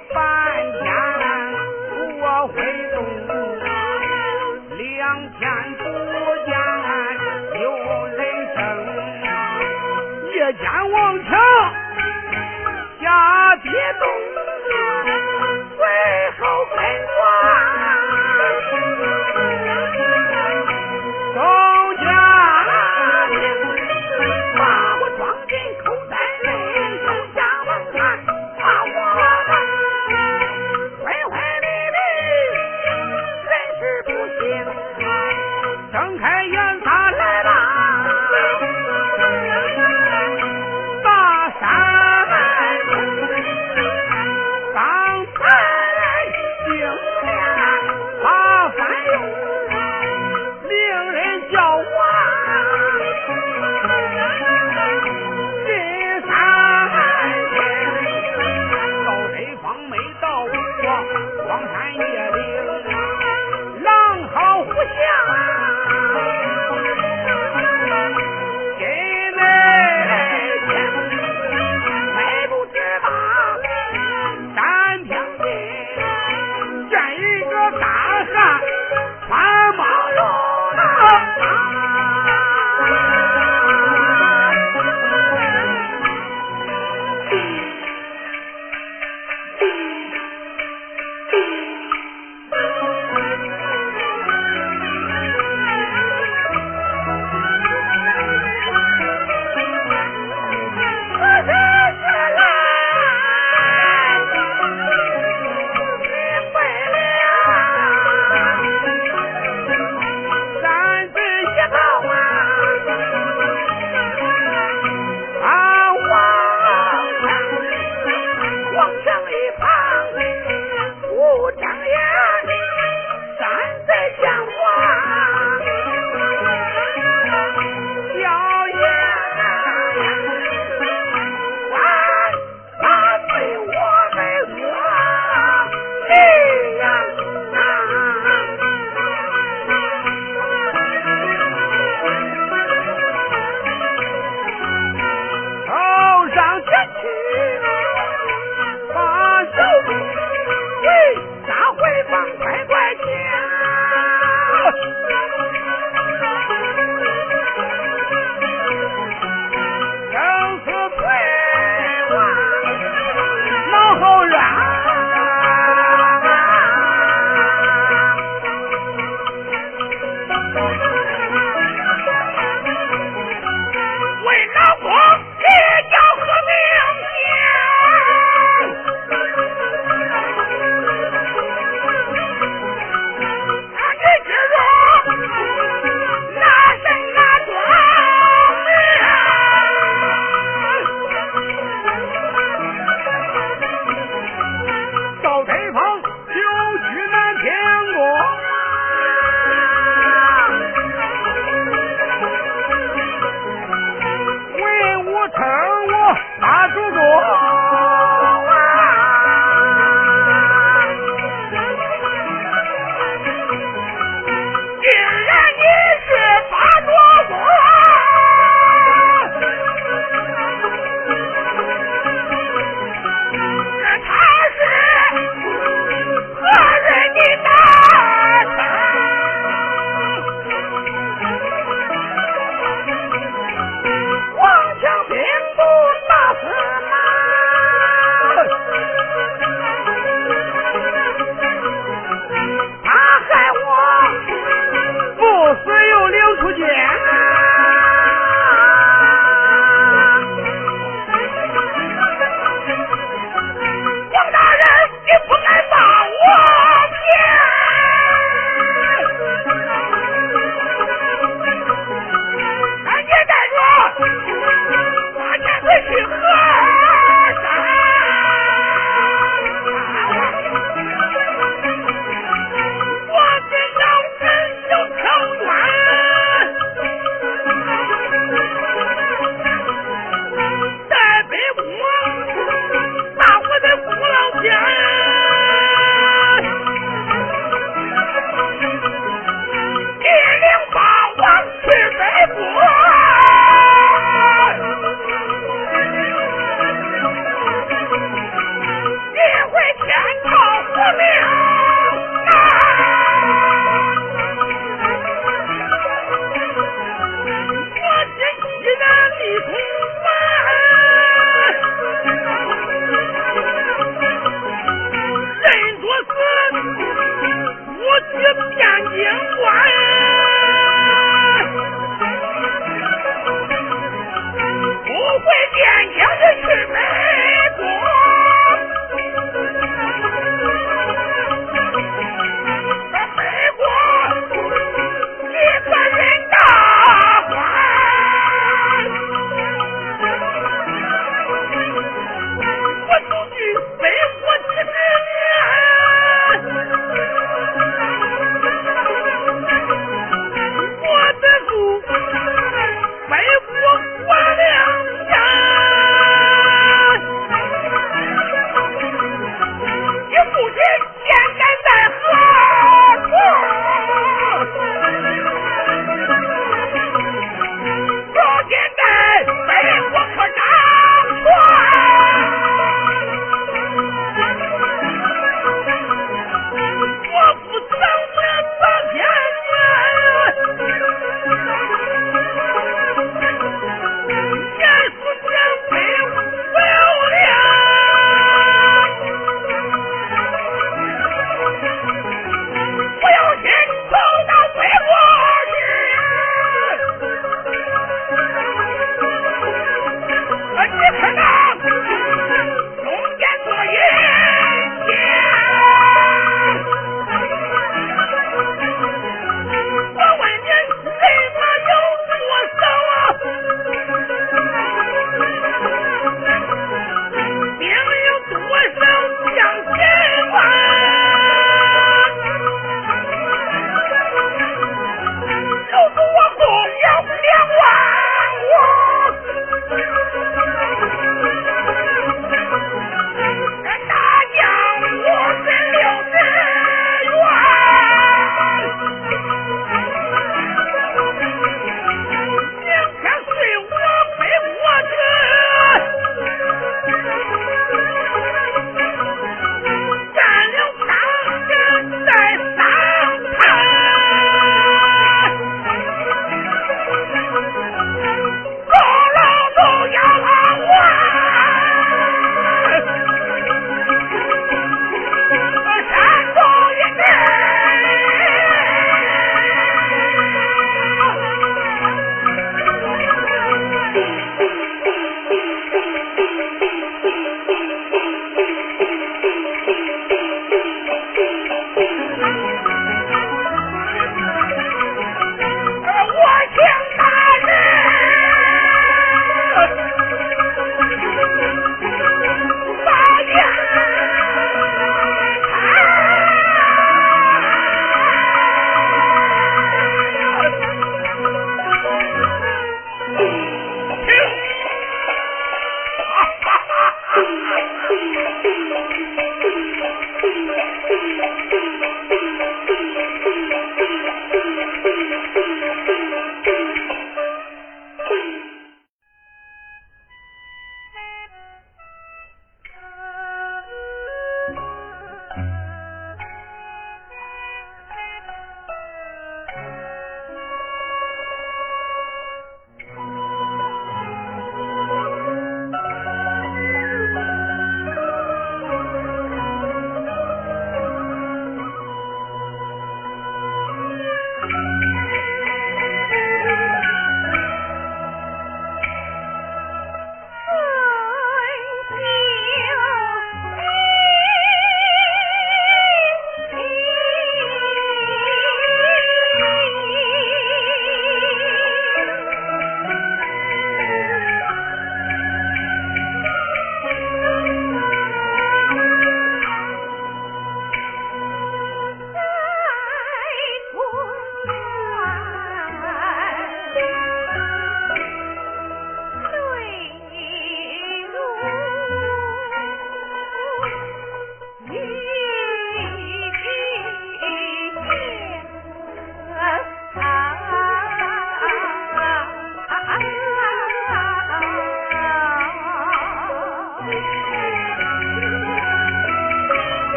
把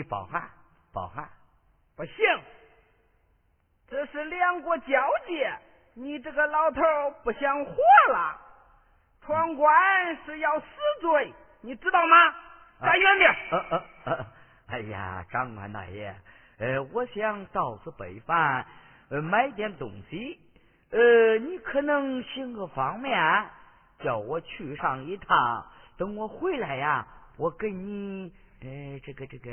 你包涵，包涵，不行，这是两国交界，你这个老头不想活了。闯关是要死罪，你知道吗？站远点。哎呀，长官大爷，呃，我想到此北返，呃，买点东西，呃，你可能行个方便。叫我去上一趟，等我回来呀，我给你，呃，这个这个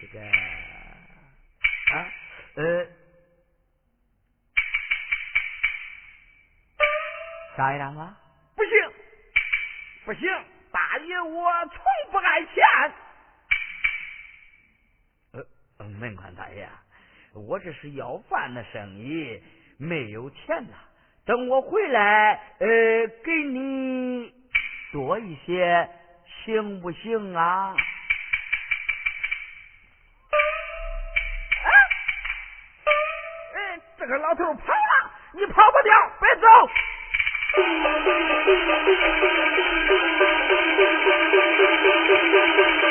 这个啊，呃，啥样啊？不行，不行，大爷我从不爱钱。呃，门宽大爷，我这是要饭的生意，没有钱呐。等我回来，呃，给你多一些，行不行啊？个老头跑了，你跑不掉，别走。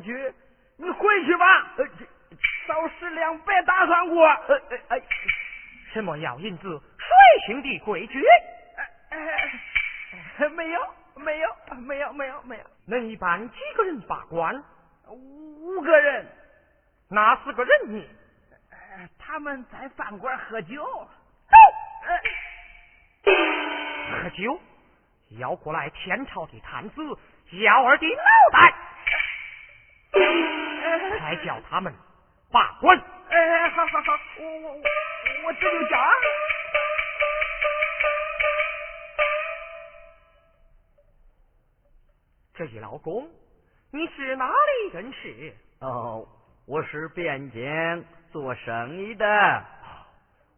去？你回去吧。呃，少十两别打算过。呃哎，什么要银子？谁兄弟规矩？哎，没有，没有，没有，没有，没有。能一般几个人把关？五个人。哪四个人呢？他们在饭馆喝酒。喝酒。要过来天朝的探子，幺儿的脑袋，才叫他们罢官。哎，好好好，我我我我这就叫。这一老公，你是哪里人士？哦，我是汴京做生意的。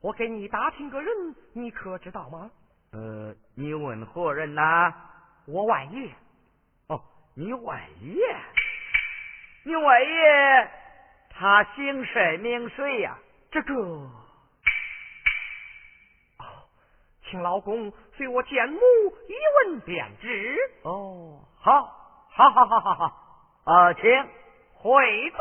我给你打听个人，你可知道吗？呃，你问何人呐？我万爷。哦，你万爷，你外爷他姓甚名谁呀？这个，哦，请老公随我见母一问便知。哦，好，好，好，好，好，好，啊，请回宫。